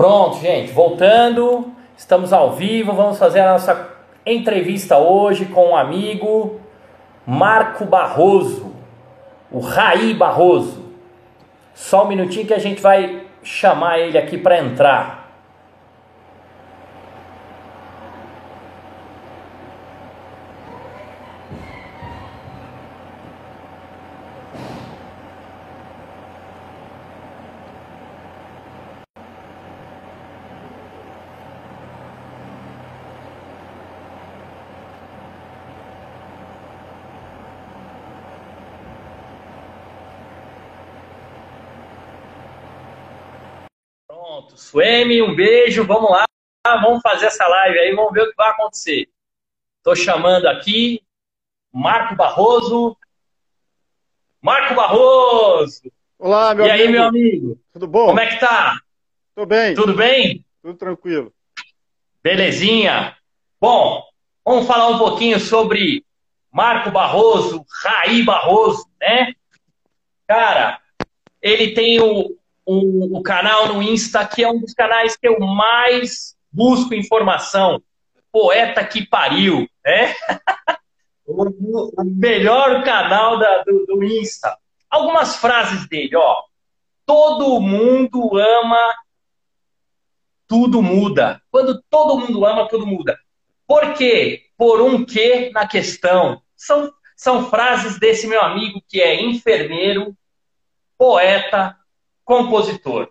Pronto, gente, voltando, estamos ao vivo, vamos fazer a nossa entrevista hoje com um amigo, Marco Barroso, o Raí Barroso. Só um minutinho que a gente vai chamar ele aqui para entrar. Pronto, Suemi, um beijo, vamos lá, vamos fazer essa live aí, vamos ver o que vai acontecer. Estou chamando aqui Marco Barroso. Marco Barroso! Olá, meu e amigo. aí, meu amigo? Tudo bom? Como é que tá? Tudo bem. Tudo bem? Tudo tranquilo. Belezinha? Bom, vamos falar um pouquinho sobre Marco Barroso, Raí Barroso, né? Cara, ele tem o, o, o, canal no Insta, que é um dos canais que eu mais busco informação. Poeta que pariu, né? o, melhor canal da, do, do Insta. Algumas frases dele, ó. Todo mundo ama, tudo muda. Quando todo mundo ama, tudo muda. Por quê? Por um quê na questão. São, são frases desse meu amigo que é enfermeiro, poeta, compositor.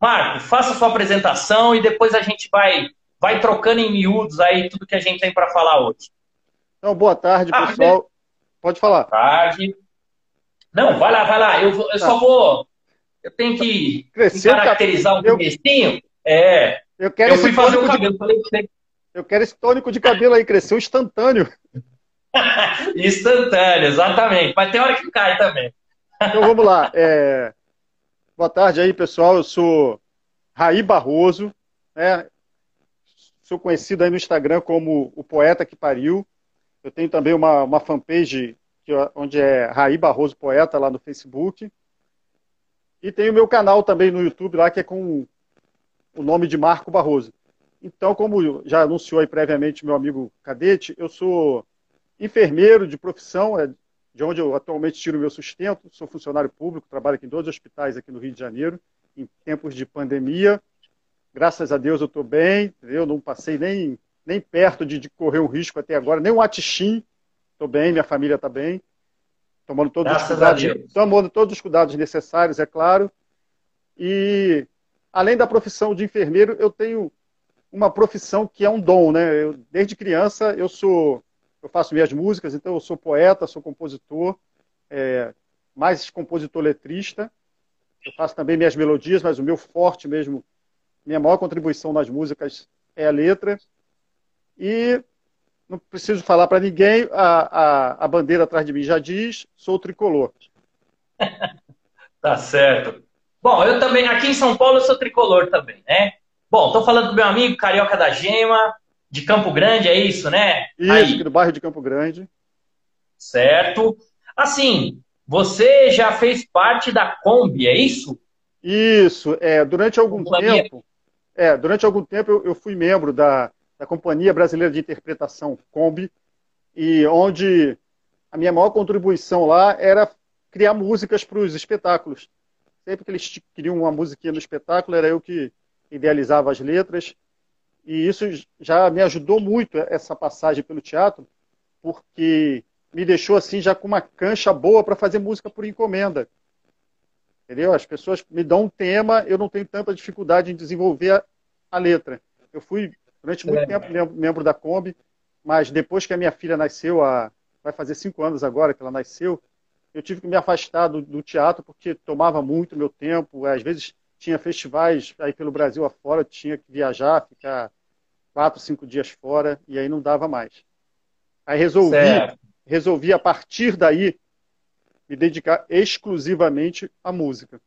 Marco, faça sua apresentação e depois a gente vai, vai trocando em miúdos aí tudo que a gente tem para falar hoje. Então, boa tarde, ah, pessoal. Pode falar. Boa tarde. Não, vai lá, vai lá. Eu, eu tá. só vou. Eu tenho que Cresceu, caracterizar um eu... comecinho. É. Eu quero eu fui fazer o cabelo. De... Falei você. Eu quero esse tônico de cabelo aí, cresceu instantâneo. instantâneo, exatamente. Mas tem hora que cai também. Então vamos lá. É... Boa tarde aí, pessoal. Eu sou Raí Barroso, né? Sou conhecido aí no Instagram como o Poeta que Pariu. Eu tenho também uma, uma fanpage que, onde é Raí Barroso Poeta lá no Facebook. E tenho o meu canal também no YouTube lá que é com o nome de Marco Barroso. Então, como já anunciou aí previamente meu amigo Cadete, eu sou enfermeiro de profissão, é de onde eu atualmente tiro meu sustento. Sou funcionário público, trabalho aqui em dois hospitais aqui no Rio de Janeiro, em tempos de pandemia. Graças a Deus eu estou bem, eu não passei nem, nem perto de, de, correr um risco até agora, nem um atixim. Estou bem, minha família está bem. Tomando todos, os cuidados, tomando todos os cuidados necessários, é claro. E, além da profissão de enfermeiro, eu tenho uma profissão que é um dom, né? Eu, desde criança eu sou eu faço minhas músicas, então eu sou poeta, sou compositor, é, mais compositor letrista. Eu faço também minhas melodias, mas o meu forte mesmo, minha maior contribuição nas músicas é a letra. E não preciso falar para ninguém, a, a, a, bandeira atrás de mim já diz, sou tricolor. tá certo. Bom, eu também, aqui em São Paulo, eu sou tricolor também, né? Bom, estou falando do meu amigo Carioca da Gema, de Campo Grande, é isso, né? Isso, Aí. do bairro de Campo Grande. Certo. Assim, você já fez parte da Kombi, é isso? Isso, é, durante algum Companhia. tempo, é, durante algum tempo eu, eu fui membro da, da Companhia Brasileira de Interpretação, Kombi, e onde a minha maior contribuição lá era criar músicas para os espetáculos. Sempre que eles queriam uma musiquinha no espetáculo, era eu que idealizava as letras e isso já me ajudou muito, essa passagem pelo teatro, porque me deixou assim já com uma cancha boa para fazer música por encomenda. Entendeu? As pessoas me dão um tema, eu não tenho tanta dificuldade em desenvolver a, a letra. Eu fui durante muito é. tempo membro da Kombi, mas depois que a minha filha nasceu, a, vai fazer cinco anos agora que ela nasceu, eu tive que me afastar do, do teatro porque tomava muito meu tempo. Às vezes tinha festivais aí pelo Brasil afora, tinha que viajar, ficar quatro, cinco dias fora, e aí não dava mais. Aí resolvi, resolvi a partir daí me dedicar exclusivamente à música.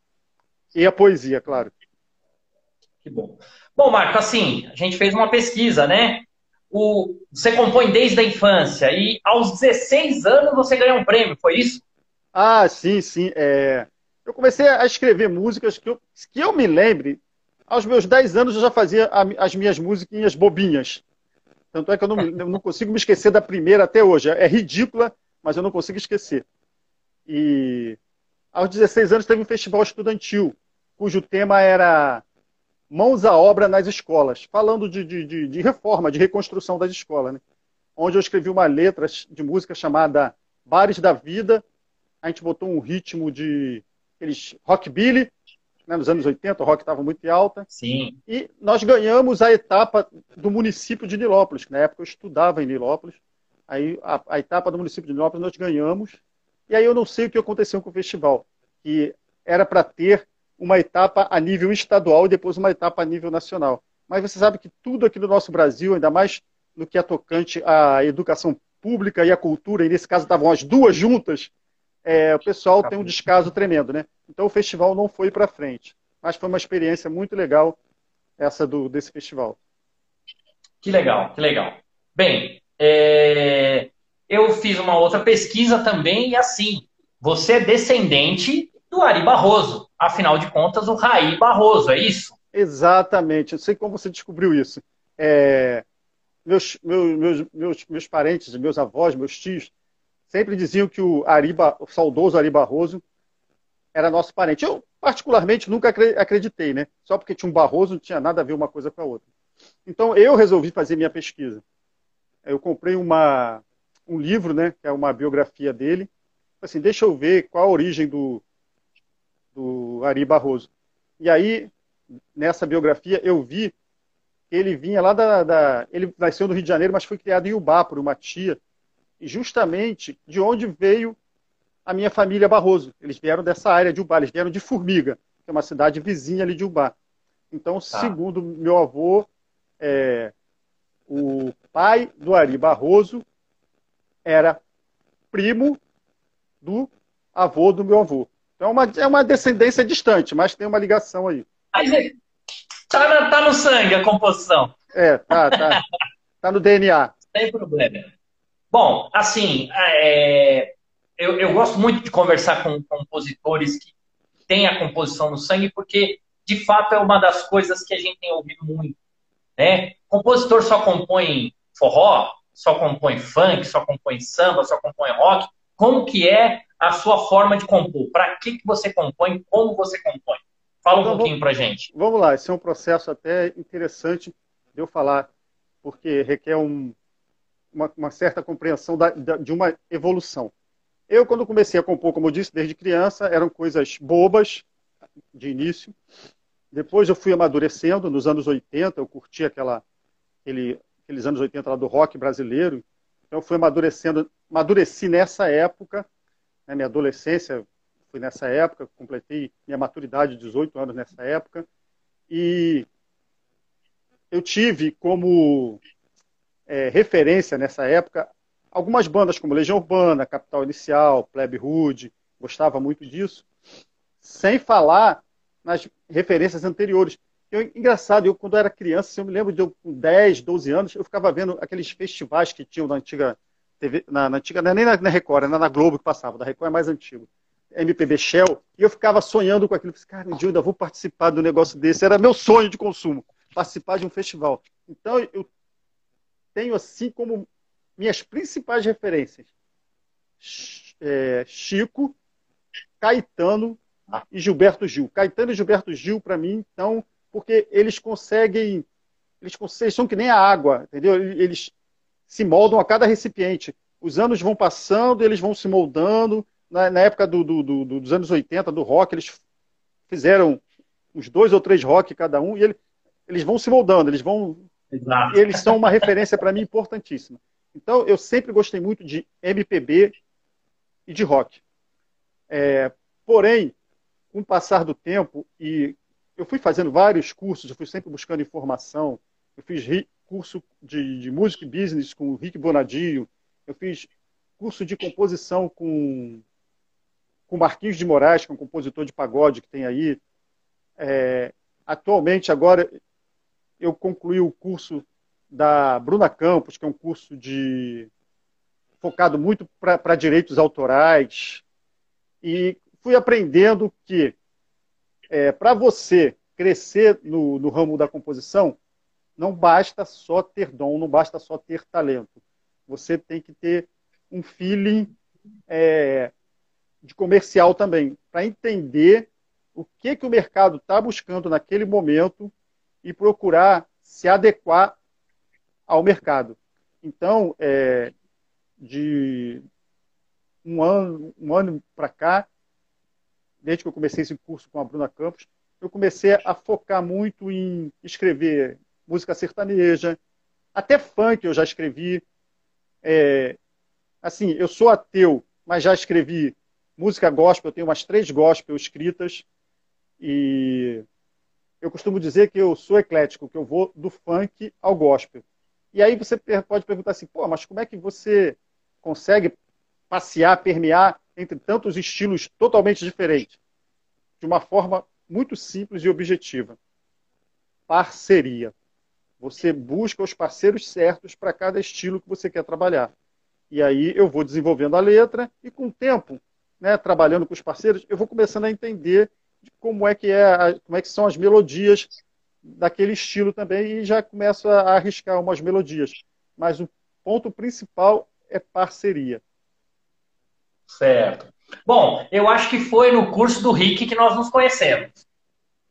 E à poesia, claro. Que bom. Bom, Marco, assim, a gente fez uma pesquisa, né? O, você compõe desde a infância e aos 16 anos você ganhou um prêmio, foi isso? Ah, sim, sim. É... Eu comecei a escrever músicas que eu, que eu me lembre aos meus 10 anos eu já fazia as minhas musiquinhas bobinhas. Tanto é que eu não, eu não consigo me esquecer da primeira até hoje. É ridícula, mas eu não consigo esquecer. E aos 16 anos teve um festival estudantil, cujo tema era Mãos à Obra nas Escolas, falando de, de, de reforma, de reconstrução das escolas. Né? Onde eu escrevi uma letra de música chamada Bares da Vida. A gente botou um ritmo de aqueles rockabilly, né, nos anos 80, o rock estava muito alta. Sim. E nós ganhamos a etapa do município de Nilópolis, que na época eu estudava em Nilópolis. Aí a, a etapa do município de Nilópolis nós ganhamos. E aí eu não sei o que aconteceu com o festival, que era para ter uma etapa a nível estadual e depois uma etapa a nível nacional. Mas você sabe que tudo aqui no nosso Brasil, ainda mais no que é tocante à educação pública e à cultura, e nesse caso estavam as duas juntas, é, o pessoal tem um descaso tremendo, né? Então o festival não foi para frente. Mas foi uma experiência muito legal essa do, desse festival. Que legal, que legal. Bem, é, eu fiz uma outra pesquisa também, e assim, você é descendente do Ari Barroso. Afinal de contas, o Raí Barroso, é isso? Exatamente. Eu sei como você descobriu isso. É, meus, meus, meus, meus, meus parentes, meus avós, meus tios, sempre diziam que o, Ari, o saudoso Ari Barroso era nosso parente. Eu, particularmente, nunca acreditei, né? Só porque tinha um Barroso, não tinha nada a ver uma coisa com a outra. Então, eu resolvi fazer minha pesquisa. Eu comprei uma, um livro, né, que é uma biografia dele. Assim, deixa eu ver qual a origem do, do Ari Barroso. E aí, nessa biografia, eu vi que ele vinha lá da, da, Ele nasceu no Rio de Janeiro, mas foi criado em Ubá por uma tia. E justamente de onde veio a minha família Barroso. Eles vieram dessa área de Ubá, eles vieram de Formiga, que é uma cidade vizinha ali de Ubá. Então, tá. segundo meu avô, é, o pai do Ari Barroso era primo do avô do meu avô. Então é uma, é uma descendência distante, mas tem uma ligação aí. Mas tá, tá no sangue a composição. É, tá, tá. tá no DNA. Sem problema. Bom, assim, é, eu, eu, gosto muito de conversar com compositores que têm a composição no sangue, porque de fato é uma das coisas que a gente tem ouvido muito. Né? Compositor só compõe forró, só compõe funk, só compõe samba, só compõe rock. Como que é a sua forma de compor? Para que, que você compõe? Como você compõe? Fala um então, pouquinho para gente. Vamos lá, esse é um processo até interessante de eu falar, porque requer um, uma, uma, certa compreensão da, da, de uma evolução. Eu, quando comecei a compor, como eu disse, desde criança, eram coisas bobas de início. Depois eu fui amadurecendo, nos anos 80, eu curti aquela, aquele, aqueles anos 80 lá do rock brasileiro. Então, fui amadurecendo, amadureci nessa época, né, minha adolescência foi nessa época, completei minha maturidade de 18 anos nessa época, e eu tive como é, referência nessa época algumas bandas como Legião Urbana, Capital Inicial, Plebe Rude, gostava muito disso, sem falar nas referências anteriores. Eu, engraçado, eu quando era criança, eu me lembro de eu com 10, 12 anos, eu ficava vendo aqueles festivais que tinham na antiga TV, na, na antiga, não é nem na, na Record, era na Globo que passava, da Record é mais antigo. MPB Shell, e eu ficava sonhando com aquilo. Cara, um dia eu ainda vou participar do negócio desse. Era meu sonho de consumo, participar de um festival. Então, eu tenho assim como minhas principais referências é, Chico, Caetano e Gilberto Gil. Caetano e Gilberto Gil, para mim, então, porque eles conseguem, eles, conseguem, são que nem a água, entendeu? Eles se moldam a cada recipiente. Os anos vão passando, eles vão se moldando. Na, na época do, do, do, dos anos 80, do rock, eles fizeram uns dois ou três rock cada um, e ele, eles vão se moldando, eles vão. Exato. Eles são uma referência para mim importantíssima. Então, eu sempre gostei muito de MPB e de rock. É, porém, com o passar do tempo, e eu fui fazendo vários cursos, eu fui sempre buscando informação. Eu fiz curso de, de Music Business com o Rick Bonadio, eu fiz curso de composição com, com Marquinhos de Moraes, que é um compositor de pagode que tem aí. É, atualmente, agora, eu concluí o curso da Bruna Campos, que é um curso de focado muito para direitos autorais. E fui aprendendo que é, para você crescer no, no ramo da composição, não basta só ter dom, não basta só ter talento. Você tem que ter um feeling é, de comercial também, para entender o que, que o mercado está buscando naquele momento e procurar se adequar ao mercado. Então, é, de um ano, um ano para cá, desde que eu comecei esse curso com a Bruna Campos, eu comecei a focar muito em escrever música sertaneja, até funk eu já escrevi. É, assim, eu sou ateu, mas já escrevi música gospel, eu tenho umas três gospel escritas e eu costumo dizer que eu sou eclético, que eu vou do funk ao gospel. E aí você pode perguntar assim, pô, mas como é que você consegue passear, permear entre tantos estilos totalmente diferentes? De uma forma muito simples e objetiva. Parceria. Você busca os parceiros certos para cada estilo que você quer trabalhar. E aí eu vou desenvolvendo a letra e com o tempo, né, trabalhando com os parceiros, eu vou começando a entender de como é que é, como é que são as melodias daquele estilo também e já começo a arriscar umas melodias. Mas o ponto principal é parceria. Certo. Bom, eu acho que foi no curso do Rick que nós nos conhecemos.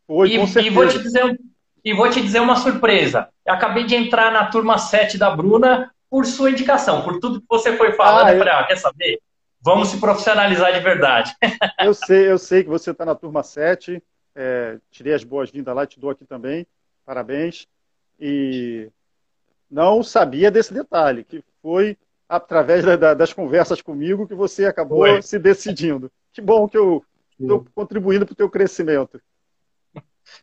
Foi, e, com certeza. E vou, te dizer, e vou te dizer uma surpresa. Eu acabei de entrar na turma 7 da Bruna por sua indicação, por tudo que você foi falando. Ah, eu falei, ah, quer saber? Vamos se profissionalizar de verdade. eu sei, eu sei que você está na turma 7. É, tirei as boas-vindas lá, te dou aqui também. Parabéns. E não sabia desse detalhe, que foi através da, das conversas comigo que você acabou se decidindo. Que bom que eu estou contribuindo para o teu crescimento.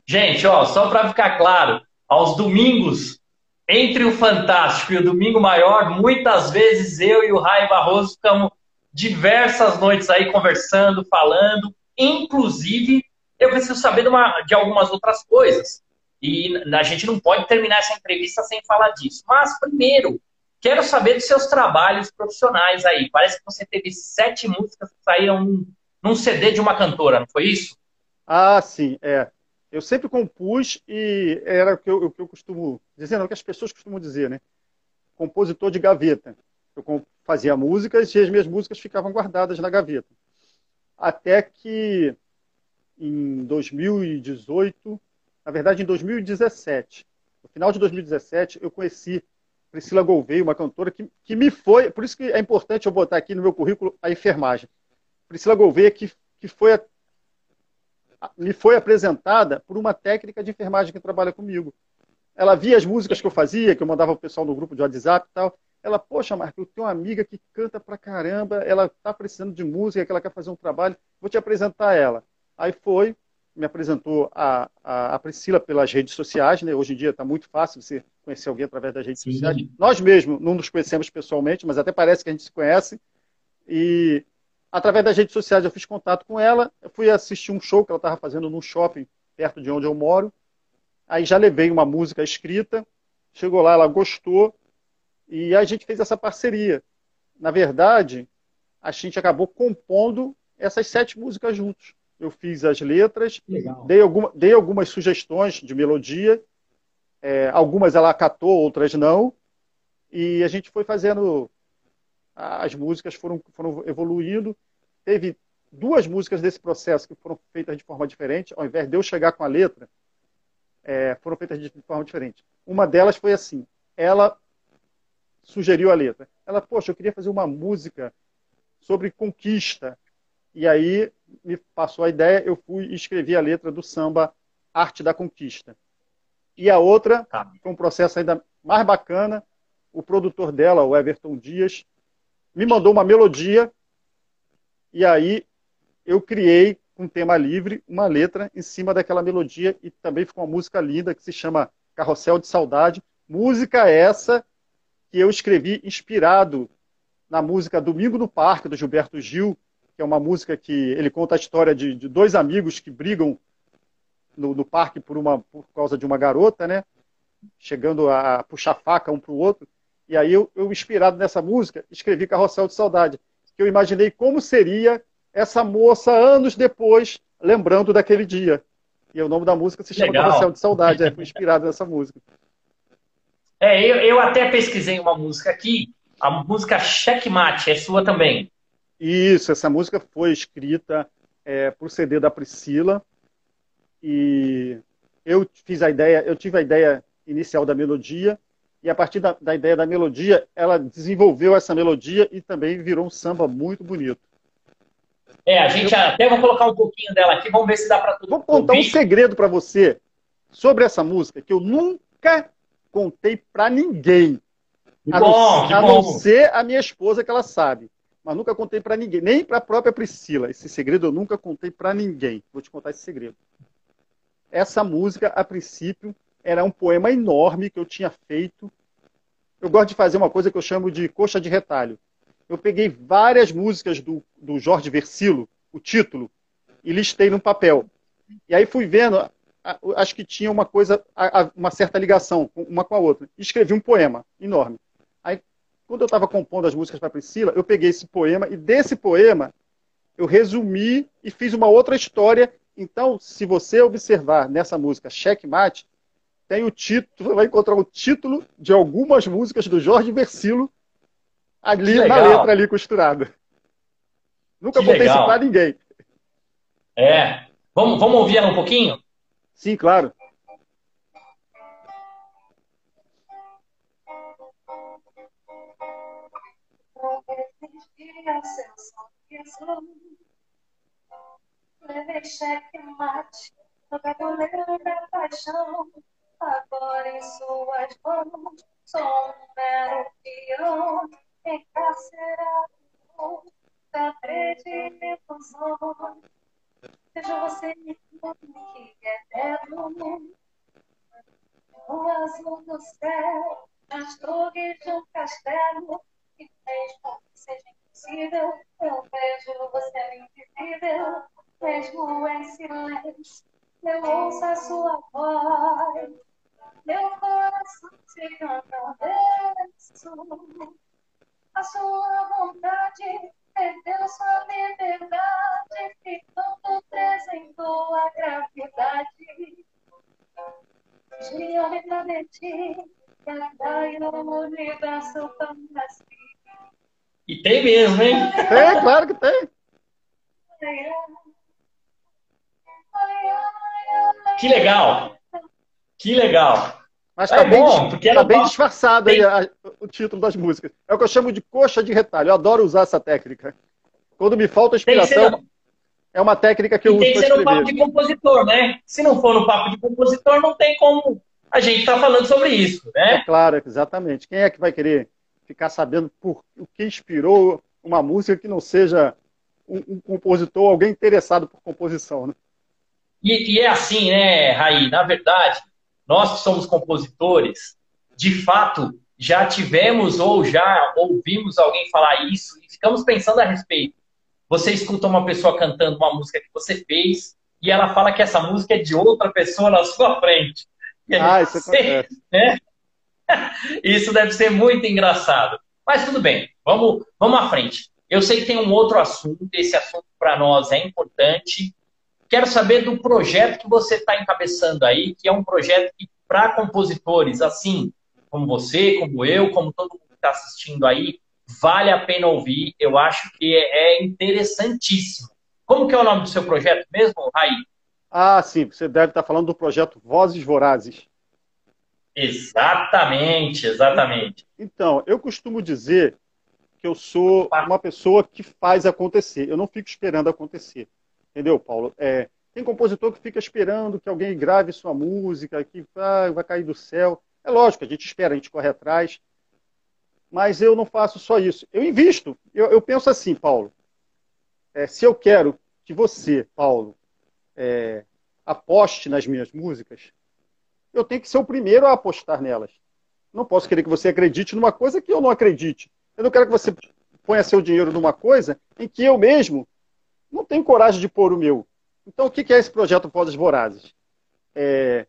Gente, ó, só para ficar claro, aos domingos, entre o Fantástico e o Domingo Maior, muitas vezes eu e o Rai Barroso ficamos diversas noites aí conversando, falando. Inclusive, eu preciso saber de, uma, de algumas outras coisas. E a gente não pode terminar essa entrevista sem falar disso. Mas, primeiro, quero saber dos seus trabalhos profissionais aí. Parece que você teve sete músicas que saíram num, CD de uma cantora, não foi isso? Ah, sim, é. Eu sempre compus e era o que eu, o que eu costumo dizer, não, o que as pessoas costumam dizer, né? Compositor de gaveta. Eu fazia músicas e as minhas músicas ficavam guardadas na gaveta. Até que em 2018, na verdade em 2017, no final de 2017, eu conheci Priscila Gouveia, uma cantora que, que me foi, por isso que é importante eu botar aqui no meu currículo a enfermagem. Priscila Gouveia, que, que foi a, me foi apresentada por uma técnica de enfermagem que trabalha comigo. Ela via as músicas que eu fazia, que eu mandava o pessoal no grupo de WhatsApp e tal, ela, poxa, Marco, eu tenho uma amiga que canta pra caramba, ela tá precisando de música, que ela quer fazer um trabalho, vou te apresentar ela. Aí foi, me apresentou a, a, a Priscila pelas redes sociais, né? Hoje em dia está muito fácil você conhecer alguém através das redes Sim. sociais. Nós mesmos não nos conhecemos pessoalmente, mas até parece que a gente se conhece. E através das redes sociais eu fiz contato com ela, eu fui assistir um show que ela estava fazendo num shopping perto de onde eu moro. Aí já levei uma música escrita, chegou lá, ela gostou, e a gente fez essa parceria. Na verdade, a gente acabou compondo essas sete músicas juntos. Eu fiz as letras, dei, alguma, dei algumas sugestões de melodia, é, algumas ela acatou, outras não, e a gente foi fazendo. As músicas foram, foram evoluindo. Teve duas músicas desse processo que foram feitas de forma diferente, ao invés de eu chegar com a letra, é, foram feitas de forma diferente. Uma delas foi assim: ela sugeriu a letra. Ela, poxa, eu queria fazer uma música sobre conquista. E aí me passou a ideia, eu fui e escrevi a letra do samba Arte da Conquista. E a outra tá. foi um processo ainda mais bacana. O produtor dela, o Everton Dias, me mandou uma melodia e aí eu criei com tema livre uma letra em cima daquela melodia e também ficou uma música linda que se chama Carrossel de Saudade. Música essa que eu escrevi inspirado na música Domingo no Parque, do Gilberto Gil, que é uma música que ele conta a história de, de dois amigos que brigam no, no, parque por, uma, por causa de uma garota, né? Chegando a puxar faca um para o outro. E aí eu, eu, inspirado nessa música, escrevi Carrossel de Saudade, que eu imaginei como seria essa moça anos depois, lembrando daquele dia. E o nome da música se chama Legal. de Saudade, é inspirado nessa música. É, eu, eu até pesquisei uma música aqui, a música Checkmate, é sua também. Isso, essa música foi escrita é, o CD da Priscila e eu fiz a ideia, eu tive a ideia inicial da melodia e a partir da, da ideia da melodia, ela desenvolveu essa melodia e também virou um samba muito bonito. É, a gente eu... até vou colocar um pouquinho dela aqui, vamos ver se dá para todo Vou contar ouvir. um segredo para você sobre essa música que eu nunca contei para ninguém. A, bom, não, a não ser a minha esposa que ela sabe. Mas nunca contei para ninguém, nem para a própria Priscila. Esse segredo eu nunca contei para ninguém. Vou te contar esse segredo. Essa música, a princípio, era um poema enorme que eu tinha feito. Eu gosto de fazer uma coisa que eu chamo de coxa de retalho. Eu peguei várias músicas do, do Jorge Versilo, o título, e listei num papel. E aí fui vendo acho que tinha uma coisa, uma certa ligação uma com a outra. Escrevi um poema enorme. Quando eu estava compondo as músicas para Priscila, eu peguei esse poema e desse poema eu resumi e fiz uma outra história. Então, se você observar nessa música Checkmate, tem o título, vai encontrar o título de algumas músicas do Jorge Versilo ali na letra ali costurada. Nunca que contei legal. isso para ninguém. É. Vamos, vamos ouvir ela um pouquinho? Sim, claro. Levei cheque mate no tabuleiro da paixão. Agora em suas mãos sou um mero peão encarcerado da predileção. Veja você que é eterno. O azul do céu, nas torres de um castelo, e mesmo que seja eu vejo você invisível, mesmo em silêncio, eu ouço a sua voz, meu coração se canta verso, a sua vontade perdeu sua liberdade, ficando presa em tua gravidade. De olho pra ti, e o universo fantástico. E tem mesmo, hein? Tem, claro que tem. Que legal! Que legal! Mas tá, é bem, bom, porque tá bem disfarçado aí a, o título das músicas. É o que eu chamo de coxa de retalho. Eu adoro usar essa técnica. Quando me falta inspiração, é uma técnica que eu uso. Tem que ser no papo de compositor, né? Se não for no papo de compositor, não tem como a gente estar tá falando sobre isso, né? É claro, exatamente. Quem é que vai querer ficar sabendo por o que inspirou uma música que não seja um, um compositor, alguém interessado por composição, né? E, e é assim, né, Raí? Na verdade, nós que somos compositores, de fato, já tivemos ou já ouvimos alguém falar isso e ficamos pensando a respeito. Você escuta uma pessoa cantando uma música que você fez e ela fala que essa música é de outra pessoa na sua frente. Ah, isso acontece. Né? Isso deve ser muito engraçado. Mas tudo bem, vamos, vamos à frente. Eu sei que tem um outro assunto, esse assunto para nós é importante, Quero saber do projeto que você está encabeçando aí, que é um projeto que, para compositores, assim como você, como eu, como todo mundo que está assistindo aí, vale a pena ouvir. Eu acho que é, é interessantíssimo. Como que é o nome do seu projeto mesmo, Raí? Ah, sim. Você deve estar falando do projeto Vozes Vorazes. Exatamente, exatamente. Então, eu costumo dizer que eu sou uma pessoa que faz acontecer. Eu não fico esperando acontecer. Entendeu, Paulo? É, tem compositor que fica esperando que alguém grave sua música, que ah, vai cair do céu. É lógico, a gente espera, a gente corre atrás. Mas eu não faço só isso. Eu invisto. Eu, eu penso assim, Paulo. É, se eu quero que você, Paulo, é, aposte nas minhas músicas, eu tenho que ser o primeiro a apostar nelas. Não posso querer que você acredite numa coisa que eu não acredite. Eu não quero que você ponha seu dinheiro numa coisa em que eu mesmo não tenho coragem de pôr o meu. Então, o que é esse projeto Vozes Vorazes? É,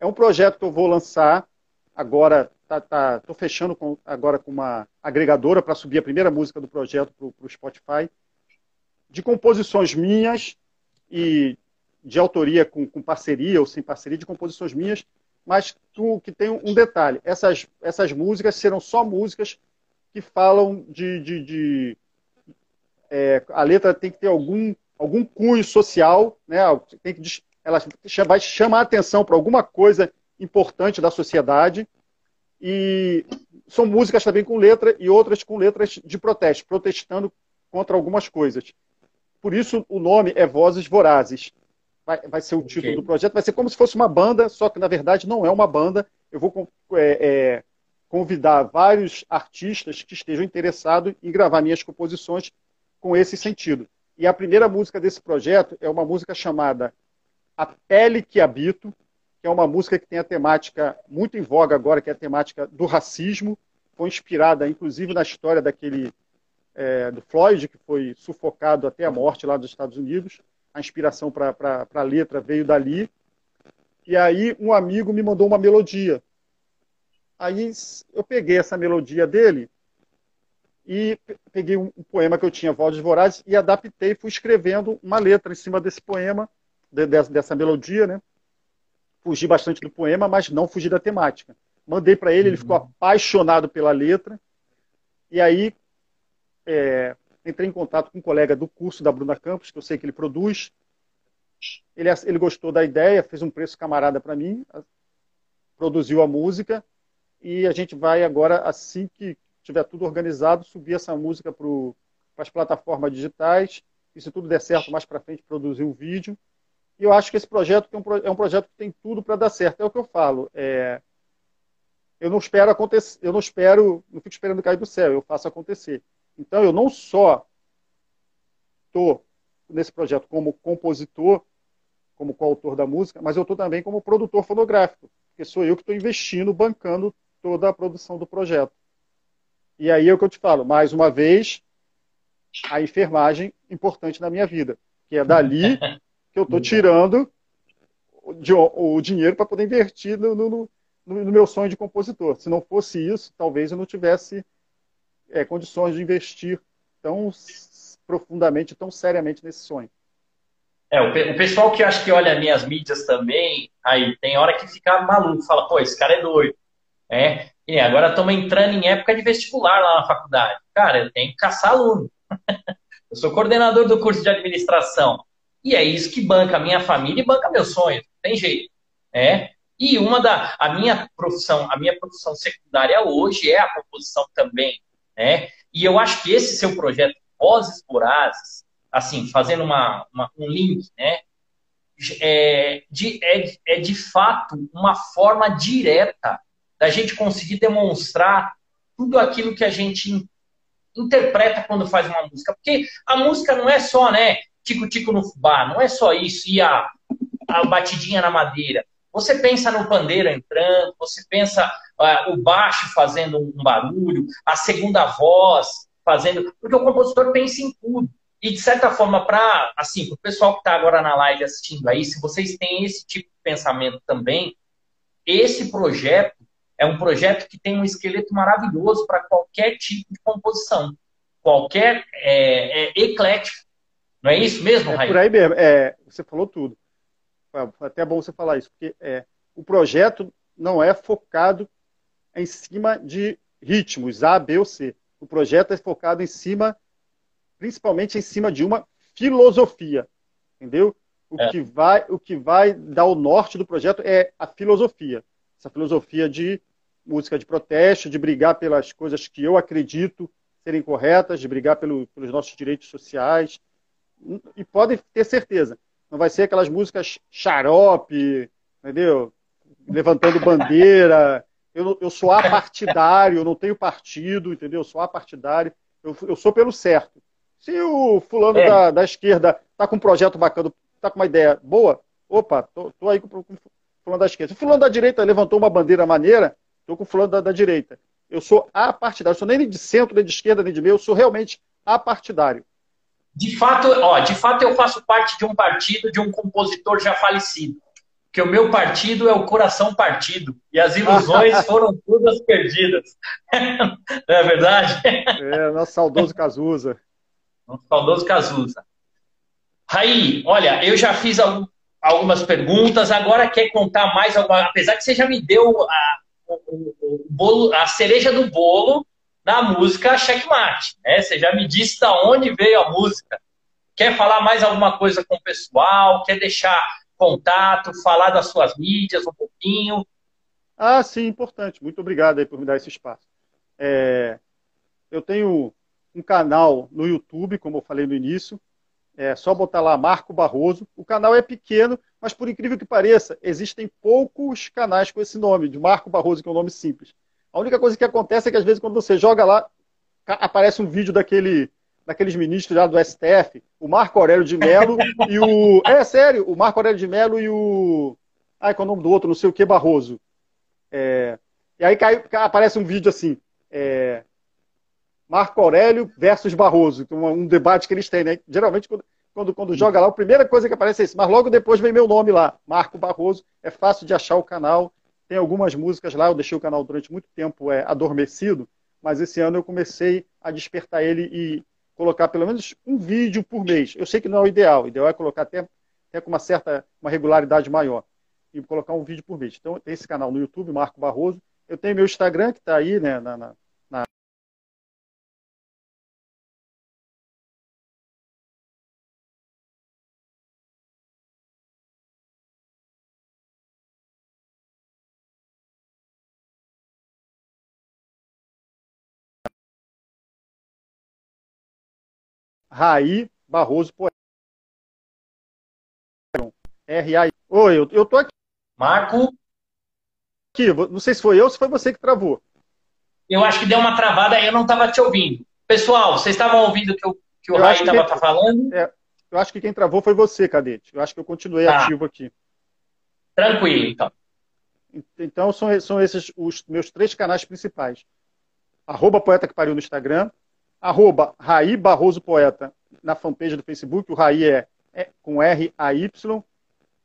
é um projeto que eu vou lançar agora. Estou tá, tá, fechando com, agora com uma agregadora para subir a primeira música do projeto para o Spotify, de composições minhas e de autoria com, com, parceria ou sem parceria, de composições minhas, mas tu, que tem um detalhe: essas, essas músicas serão só músicas que falam de. de, de é, a letra tem que ter algum, algum cunho social, né? tem que, ela vai chamar atenção para alguma coisa importante da sociedade. E são músicas também com letra e outras com letras de protesto, protestando contra algumas coisas. Por isso o nome é Vozes Vorazes. Vai, vai ser o título okay. do projeto. Vai ser como se fosse uma banda, só que na verdade não é uma banda. Eu vou é, é, convidar vários artistas que estejam interessados em gravar minhas composições com esse sentido. E a primeira música desse projeto é uma música chamada A Pele que Habito, que é uma música que tem a temática muito em voga agora, que é a temática do racismo. Foi inspirada, inclusive, na história daquele é, do Floyd, que foi sufocado até a morte lá dos Estados Unidos. A inspiração para a letra veio dali. E aí um amigo me mandou uma melodia. Aí eu peguei essa melodia dele e peguei um, poema que eu tinha, Vozes Vorazes, e adaptei, fui escrevendo uma letra em cima desse poema, de, dessa, dessa melodia, né? Fugi bastante do poema, mas não fugi da temática. Mandei para ele, ele ficou uhum. apaixonado pela letra. E aí é, entrei em contato com um colega do curso da Bruna Campos, que eu sei que ele produz. Ele, ele gostou da ideia, fez um preço camarada para mim, produziu a música e a gente vai agora, assim que tiver tudo organizado, subir essa música para as plataformas digitais e se tudo der certo mais para frente produzir um vídeo. E eu acho que esse projeto é um, é um projeto que tem tudo para dar certo. É o que eu falo. É, eu não espero acontecer, eu não espero, não fico esperando cair do céu, eu faço acontecer. Então, eu não só estou nesse projeto como compositor, como coautor da música, mas eu estou também como produtor fonográfico, porque sou eu que estou investindo, bancando toda a produção do projeto. E aí é o que eu te falo, mais uma vez, a enfermagem importante na minha vida, que é dali que eu estou tirando o dinheiro para poder investir no, no, no, meu sonho de compositor. Se não fosse isso, talvez eu não tivesse é, condições de investir tão profundamente, tão seriamente nesse sonho. É, o, pessoal que acho que olha minhas mídias também, aí tem hora que fica maluco, fala, pô, esse cara é doido. É, e agora estamos entrando em época de vestibular lá na faculdade. Cara, eu tenho que caçar aluno. eu sou coordenador do curso de administração. E é isso que banca a minha família e banca meu sonho. Tem jeito. É. E uma da a minha profissão, a minha profissão secundária hoje é a composição também. Né? E eu acho que esse seu projeto, Vozes Vorazes, assim, fazendo uma, uma, um link, né? É de, é, é de fato uma forma direta da gente conseguir demonstrar tudo aquilo que a gente interpreta quando faz uma música. Porque a música não é só, né, tico-tico no fubá, não é só isso, e a, a batidinha na madeira. Você pensa no pandeiro entrando, você pensa o baixo fazendo um barulho, a segunda voz fazendo. Porque o compositor pensa em tudo. E, de certa forma, para assim, o pessoal que está agora na live assistindo aí, se vocês têm esse tipo de pensamento também, esse projeto é um projeto que tem um esqueleto maravilhoso para qualquer tipo de composição. Qualquer é, é, eclético. Não é isso mesmo, Raí? É por aí mesmo. É, você falou tudo. Foi até bom você falar isso, porque é, o projeto não é focado em cima de ritmos A, B ou C. O projeto é focado em cima, principalmente em cima de uma filosofia, entendeu? O, é. que vai, o que vai dar o norte do projeto é a filosofia. Essa filosofia de música de protesto, de brigar pelas coisas que eu acredito serem corretas, de brigar pelo, pelos nossos direitos sociais. E podem ter certeza, não vai ser aquelas músicas xarope, entendeu? Levantando bandeira. Eu, eu sou apartidário, eu não tenho partido, entendeu? Eu sou apartidário. Eu, eu sou pelo certo. Se o fulano é. da, da, esquerda tá com um projeto bacana, tá com uma ideia boa, opa, tô, tô aí com, com o fulano da esquerda. Se o fulano da direita levantou uma bandeira maneira, tô com o fulano da, da direita. Eu sou apartidário, eu sou nem de centro, nem de esquerda, nem de meio, eu sou realmente apartidário. De fato, ó, de fato eu faço parte de um partido de um compositor já falecido. Que o meu partido é o coração partido. E as ilusões foram todas perdidas. Não é verdade? É, nosso saudoso Cazuza. Nosso saudoso Cazuza. Raí, olha, eu já fiz algumas perguntas. Agora quer contar mais alguma Apesar que você já me deu a, o, o bolo, a cereja do bolo na música Checkmate. Né? Você já me disse de onde veio a música. Quer falar mais alguma coisa com o pessoal? Quer deixar contato, falar das suas mídias um pouquinho? Ah, sim, importante. Muito obrigado aí por me dar esse espaço. É, eu tenho um canal no YouTube, como eu falei no início. É só botar lá Marco Barroso. O canal é pequeno, mas por incrível que pareça, existem poucos canais com esse nome, de Marco Barroso, que é um nome simples. A única coisa que acontece é que às vezes quando você joga lá, aparece um vídeo daquele daqueles ministros lá do STF, o Marco Aurélio de Mello e o. É sério, o Marco Aurélio de Mello e o. Ai, qual é o nome do outro? Não sei o que, Barroso. É... E aí cai, aparece um vídeo assim. É... Marco Aurélio versus Barroso. Então, um debate que eles têm, né? Geralmente, quando, quando, quando joga lá, a primeira coisa que aparece é isso. Mas logo depois vem meu nome lá, Marco Barroso. É fácil de achar o canal. Tem algumas músicas lá. Eu deixei o canal durante muito tempo é, adormecido. Mas esse ano eu comecei a despertar ele e colocar pelo menos um vídeo por mês. Eu sei que não é o ideal. O ideal é colocar até, até com uma certa uma regularidade maior. E colocar um vídeo por mês. Então, tem esse canal no YouTube, Marco Barroso. Eu tenho meu Instagram, que está aí, né, na, na, Raí Barroso Poeta. R-A-I. Oi, eu, eu tô aqui. Marco. Aqui, não sei se foi eu ou se foi você que travou. Eu acho que deu uma travada eu não estava te ouvindo. Pessoal, vocês estavam ouvindo o que, o, que o Raí estava falando? É, eu acho que quem travou foi você, Cadete. Eu acho que eu continuei tá. ativo aqui. Tranquilo, então. Então, são, são esses os meus três canais principais. Arroba Poeta que Pariu no Instagram, arroba Raí Barroso Poeta na fanpage do Facebook, o Raí é, é com R-A-Y,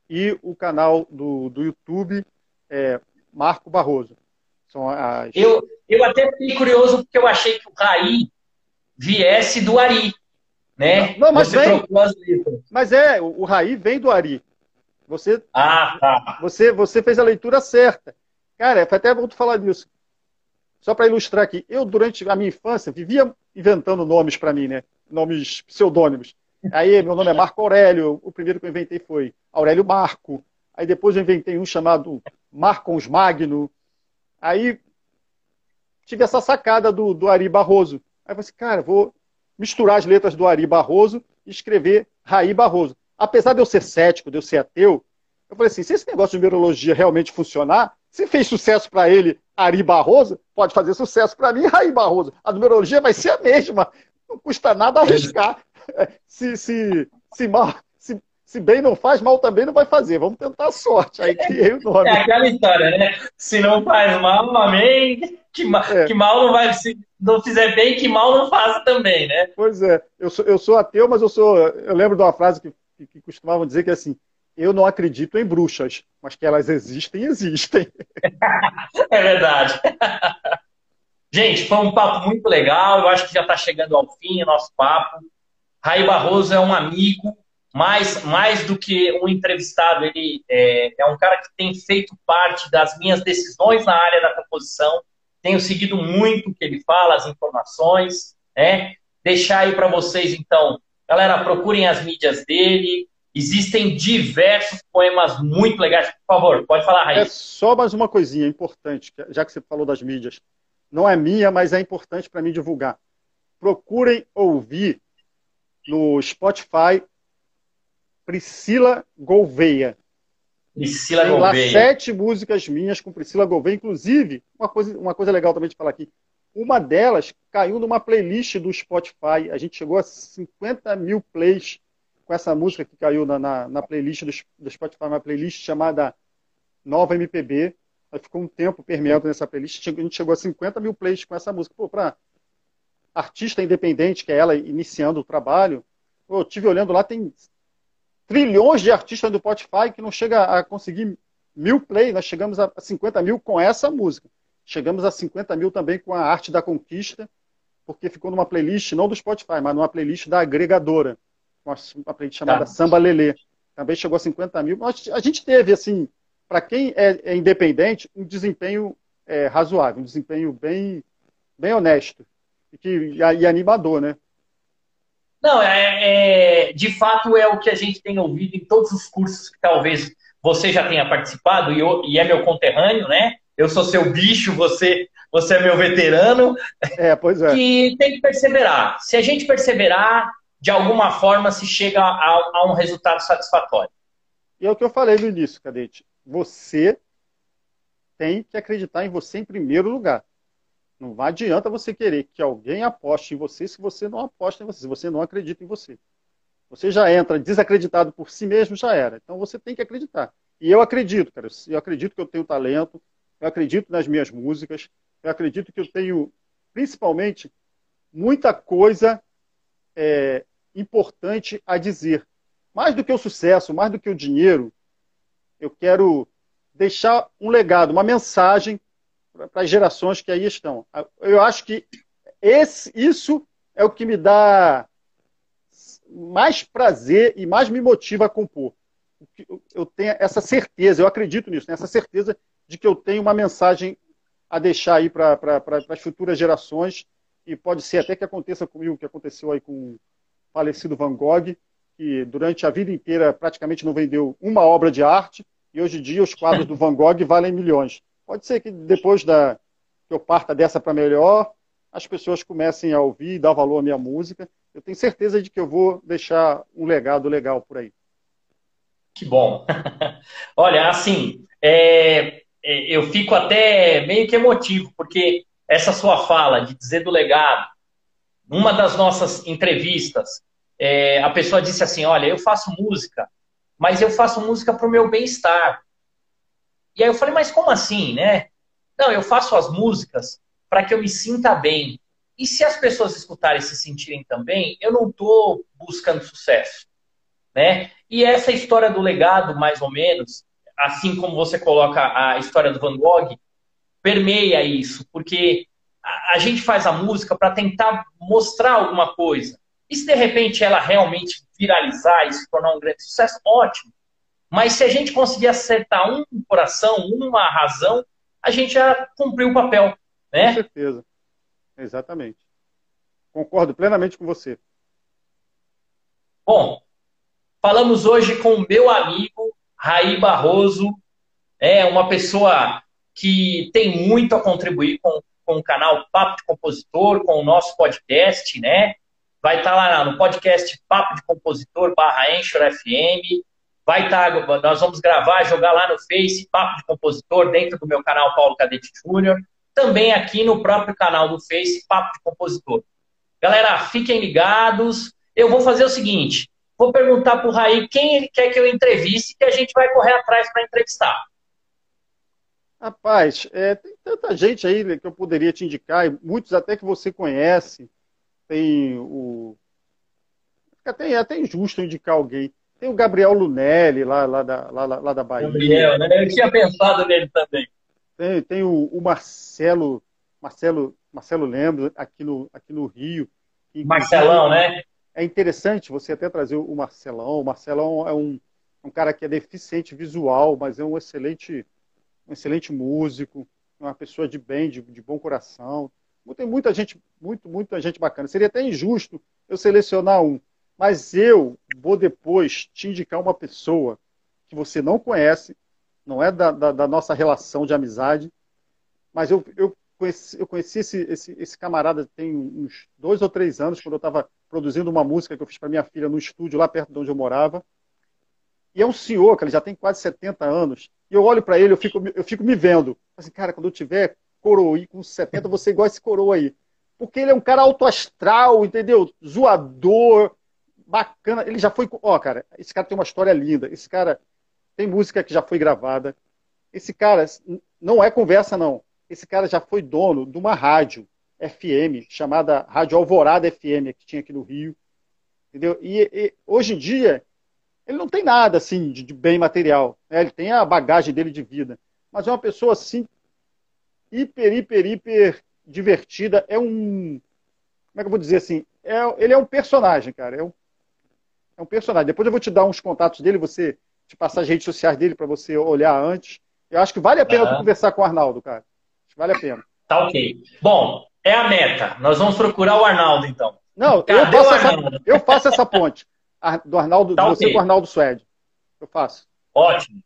e o canal do, do YouTube é Marco Barroso. São as... eu, eu até fiquei curioso porque eu achei que o Raí viesse do Ari, né? Não, mas Você vem, mas é, o, o Raí vem do Ari. Você, ah, tá. você, você fez a leitura certa. Cara, foi até bom tu falar disso. Só para ilustrar aqui, eu durante a minha infância vivia inventando nomes para mim, né? Nomes pseudônimos. Aí meu nome é Marco Aurélio, o primeiro que eu inventei foi Aurélio Marco. Aí depois eu inventei um chamado Marcos Magno. Aí tive essa sacada do, do Ari Barroso. Aí eu falei assim, cara, vou misturar as letras do Ari Barroso e escrever Raí Barroso. Apesar de eu ser cético, de eu ser ateu, eu falei assim, se esse negócio de numerologia realmente funcionar, se fez sucesso para ele Ari Barroso, pode fazer sucesso para mim, Raí Barroso. A numerologia vai ser a mesma. Não custa nada arriscar. Se, se, se, mal, se, se bem não faz, mal também não vai fazer. Vamos tentar a sorte. Aí criei o nome. É aquela história, né? Se não faz mal, amém. Que, é. que mal não vai. Se não fizer bem, que mal não faça também, né? Pois é. Eu sou, eu sou ateu, mas eu sou. Eu lembro de uma frase que, que, que costumavam dizer que é assim eu não acredito em bruxas, mas que elas existem, existem. é verdade. Gente, foi um papo muito legal. Eu acho que já está chegando ao fim o nosso papo. Raí Barroso é um amigo, mais, mais do que um entrevistado. Ele é, é um cara que tem feito parte das minhas decisões na área da composição. Tenho seguido muito o que ele fala, as informações. Né? Deixar aí para vocês, então, galera, procurem as mídias dele, Existem diversos poemas muito legais. Por favor, pode falar, Raí. É só mais uma coisinha importante, já que você falou das mídias. Não é minha, mas é importante para mim divulgar. Procurem ouvir no Spotify Priscila Gouveia. Priscila Tem Gouveia. lá sete músicas minhas com Priscila Gouveia. Inclusive, uma coisa, uma coisa legal também de falar aqui. Uma delas caiu numa playlist do Spotify. A gente chegou a 50 mil plays com essa música que caiu na, na, na playlist do, do, Spotify, uma playlist chamada Nova MPB. Ela ficou um tempo permeando nessa playlist. A gente chegou a 50 mil plays com essa música. Pô, para artista independente, que é ela iniciando o trabalho, pô, eu tive olhando lá, tem trilhões de artistas do Spotify que não chega a conseguir mil plays. Nós chegamos a 50 mil com essa música. Chegamos a 50 mil também com a Arte da Conquista, porque ficou numa playlist, não do Spotify, mas numa playlist da agregadora uma, playlist chamada tá. Samba Lelê. também chegou a 50 mil. Mas a gente teve, assim, para quem é, é, independente, um desempenho é, razoável, um desempenho bem, bem honesto e, que, e, e animador, né? Não, é, é, de fato é o que a gente tem ouvido em todos os cursos que talvez você já tenha participado e, eu, e é meu conterrâneo, né? Eu sou seu bicho, você, você é meu veterano. É, pois é. Que tem que perseverar. Se a gente perseverar, de alguma forma se chega a, a um resultado satisfatório. E é o que eu falei no início, Cadete. Você tem que acreditar em você em primeiro lugar. Não adianta você querer que alguém aposte em você se você não aposta em você, se você não acredita em você. Você já entra desacreditado por si mesmo, já era. Então você tem que acreditar. E eu acredito, cara. Eu acredito que eu tenho talento, eu acredito nas minhas músicas, eu acredito que eu tenho, principalmente, muita coisa é, importante a dizer. Mais do que o sucesso, mais do que o dinheiro, eu quero deixar um legado, uma mensagem para as gerações que aí estão. Eu acho que esse, isso é o que me dá mais prazer e mais me motiva a compor. Eu tenho essa certeza, eu acredito nisso, né? essa certeza de que eu tenho uma mensagem a deixar aí para as futuras gerações e pode ser até que aconteça comigo, que aconteceu aí com falecido Van Gogh, que durante a vida inteira praticamente não vendeu uma obra de arte, e hoje em dia os quadros do Van Gogh valem milhões. Pode ser que depois da que eu parta dessa para melhor, as pessoas comecem a ouvir e dar valor à minha música. Eu tenho certeza de que eu vou deixar um legado legal por aí. Que bom. Olha, assim, é, é, eu fico até meio que emotivo, porque essa sua fala de dizer do legado, numa das nossas entrevistas, é, a pessoa disse assim: Olha, eu faço música, mas eu faço música para o meu bem-estar. E aí eu falei: Mas como assim, né? Não, eu faço as músicas para que eu me sinta bem. E se as pessoas escutarem e se sentirem também, eu não estou buscando sucesso. Né? E essa história do legado, mais ou menos, assim como você coloca a história do Van Gogh, permeia isso, porque a, gente faz a música para tentar mostrar alguma coisa. E se de repente ela realmente viralizar e se tornar um grande sucesso, ótimo. Mas se a gente conseguir acertar um coração, uma razão, a gente já cumpriu o papel. Né? Com certeza. Exatamente. Concordo plenamente com você. Bom, falamos hoje com o meu amigo Raí Barroso, é uma pessoa que tem muito a contribuir com com o canal Papo de Compositor, com o nosso podcast, né? Vai estar tá lá no podcast Papo de Compositor barra Anchor FM. Vai estar, tá, nós vamos gravar, jogar lá no Face Papo de Compositor, dentro do meu canal Paulo Cadete Júnior. Também aqui no próprio canal do Face Papo de Compositor. Galera, fiquem ligados. Eu vou fazer o seguinte: vou perguntar para o Raí quem ele quer que eu entreviste que a gente vai correr atrás para entrevistar. Rapaz, é, tem tanta gente aí que eu poderia te indicar, e muitos até que você conhece. Tem o. Até, é até injusto indicar alguém. Tem o Gabriel Lunelli, lá, lá, da, lá, lá da Bahia. Gabriel, né? Eu tinha pensado nele também. Tem, tem o, o Marcelo, Marcelo, Marcelo Lembro, aqui no, aqui no Rio. Marcelão, né? É interessante você até trazer o Marcelão. O Marcelão é um, um cara que é deficiente visual, mas é um excelente um excelente músico, uma pessoa de bem, de, de bom coração. Tem muita gente, muito, muita gente bacana. Seria até injusto eu selecionar um, mas eu vou depois te indicar uma pessoa que você não conhece, não é da, da, da nossa relação de amizade, mas eu, eu conheci, eu conheci esse, esse, esse camarada tem uns dois ou três anos, quando eu estava produzindo uma música que eu fiz para minha filha no estúdio lá perto de onde eu morava. E é um senhor, que ele já tem quase 70 anos. E eu olho para ele, eu fico, eu fico me vendo. Assim, cara, quando eu tiver coroa com 70, você igual esse coroa aí. Porque ele é um cara alto astral, entendeu? Zoador, bacana. Ele já foi. Ó, cara, esse cara tem uma história linda. Esse cara tem música que já foi gravada. Esse cara não é conversa, não. Esse cara já foi dono de uma rádio FM chamada Rádio Alvorada FM, que tinha aqui no Rio. Entendeu? E, e hoje em dia ele não tem nada assim de, de bem material. Né? Ele tem a bagagem dele de vida. Mas é uma pessoa assim, hiper, hiper, hiper divertida. É um. Como é que eu vou dizer assim? É, ele é um personagem, cara. É um, É um personagem. Depois eu vou te dar uns contatos dele, você te passar as redes sociais dele para você olhar antes. Eu acho que vale a pena uhum. conversar com o Arnaldo, cara. Vale a pena. Tá ok. Bom, é a meta. Nós vamos procurar o Arnaldo, então. Não, eu faço, essa, eu faço, essa, ponte. Do Arnaldo, tá você okay. com o Arnaldo Suede. Eu faço. Ótimo.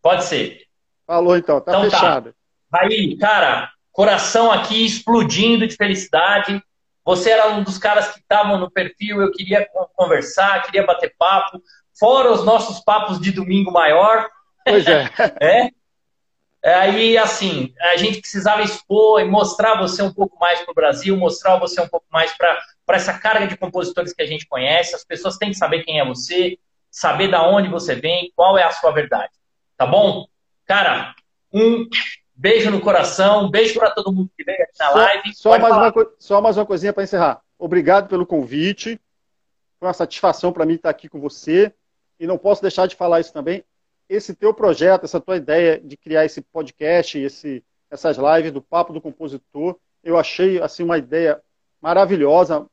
Pode ser. Falou então, tá então, tá. fechado. Tá. Aí, cara, coração aqui explodindo de felicidade. Você era um dos caras que estavam no perfil, eu queria conversar, queria bater papo, fora os nossos papos de domingo maior. Pois é. é? Aí, assim, a gente precisava expor e mostrar você um pouco mais para o Brasil, mostrar você um pouco mais para essa carga de compositores que a gente conhece. As pessoas têm que saber quem é você, saber da onde você vem, qual é a sua verdade. Tá bom? Cara, um beijo no coração, um beijo para todo mundo que veio aqui na só, live. Só mais, uma, só mais uma coisinha para encerrar. Obrigado pelo convite. Foi uma satisfação para mim estar aqui com você. E não posso deixar de falar isso também esse teu projeto, essa tua ideia de criar esse podcast, esse, essas lives do Papo do Compositor, eu achei assim uma ideia maravilhosa,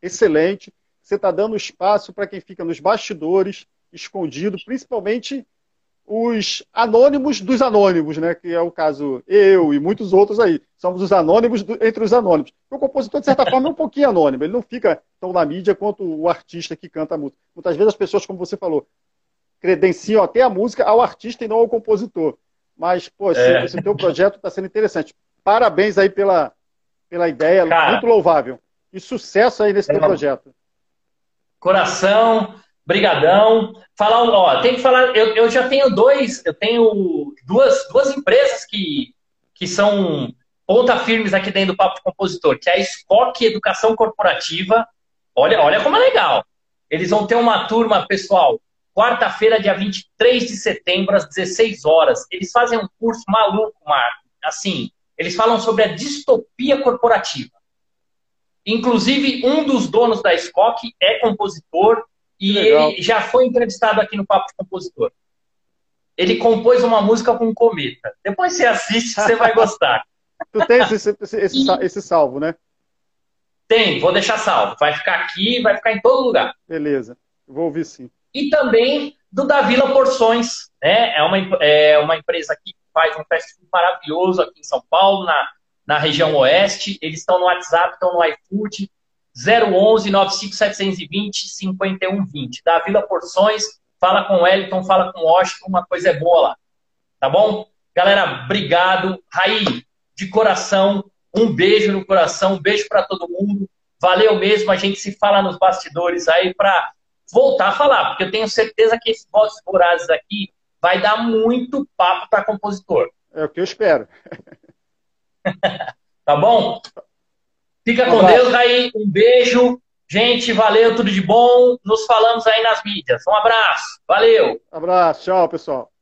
excelente. Você está dando espaço para quem fica nos bastidores, escondido, principalmente os anônimos dos anônimos, né? Que é o caso eu e muitos outros aí. Somos os anônimos do, entre os anônimos. O compositor, de certa forma, é um pouquinho anônimo. Ele não fica tão na mídia quanto o artista que canta a música. Muitas vezes as pessoas, como você falou, credenciam até a música ao artista e não ao compositor. Mas, pô, esse, é. esse teu projeto está sendo interessante. Parabéns aí pela, pela ideia, Cara, muito louvável. E sucesso aí nesse é, teu projeto. Coração, brigadão. Falar, ó, tem que falar, eu, eu já tenho dois, eu tenho duas, duas empresas que, que são ponta firmes aqui dentro do Papo Compositor, que é a SCOC Educação Corporativa. Olha, olha como é legal. Eles vão ter uma turma, pessoal, Quarta-feira, dia 23 de setembro, às 16 horas. Eles fazem um curso maluco, Marco. Assim, eles falam sobre a distopia corporativa. Inclusive, um dos donos da SCOC é compositor e ele já foi entrevistado aqui no Papo de Compositor. Ele compôs uma música com um cometa. Depois você assiste, você vai gostar. tu tem esse, esse, esse, esse salvo, né? Tem, vou deixar salvo. Vai ficar aqui, vai ficar em todo lugar. Beleza, vou ouvir sim e também do da Vila Porções. Né? É, uma, é uma empresa que faz um fast food maravilhoso aqui em São Paulo, na, na região oeste. Eles estão no WhatsApp, estão no iFood, 011 95720 5120. Da Vila Porções, fala com o Wellington, fala com o Washington, uma coisa é boa lá. Tá bom? Galera, obrigado. Raí, de coração, um beijo no coração, um beijo para todo mundo. Valeu mesmo, a gente se fala nos bastidores aí para voltar a falar, porque eu tenho certeza que esse Vozes Vorazes aqui vai dar muito papo para compositor. É o que eu espero. tá bom? Fica com Deus aí, um beijo. Gente, valeu, tudo de bom. Nos falamos aí nas mídias. Um abraço. Valeu. abraço, tchau, pessoal.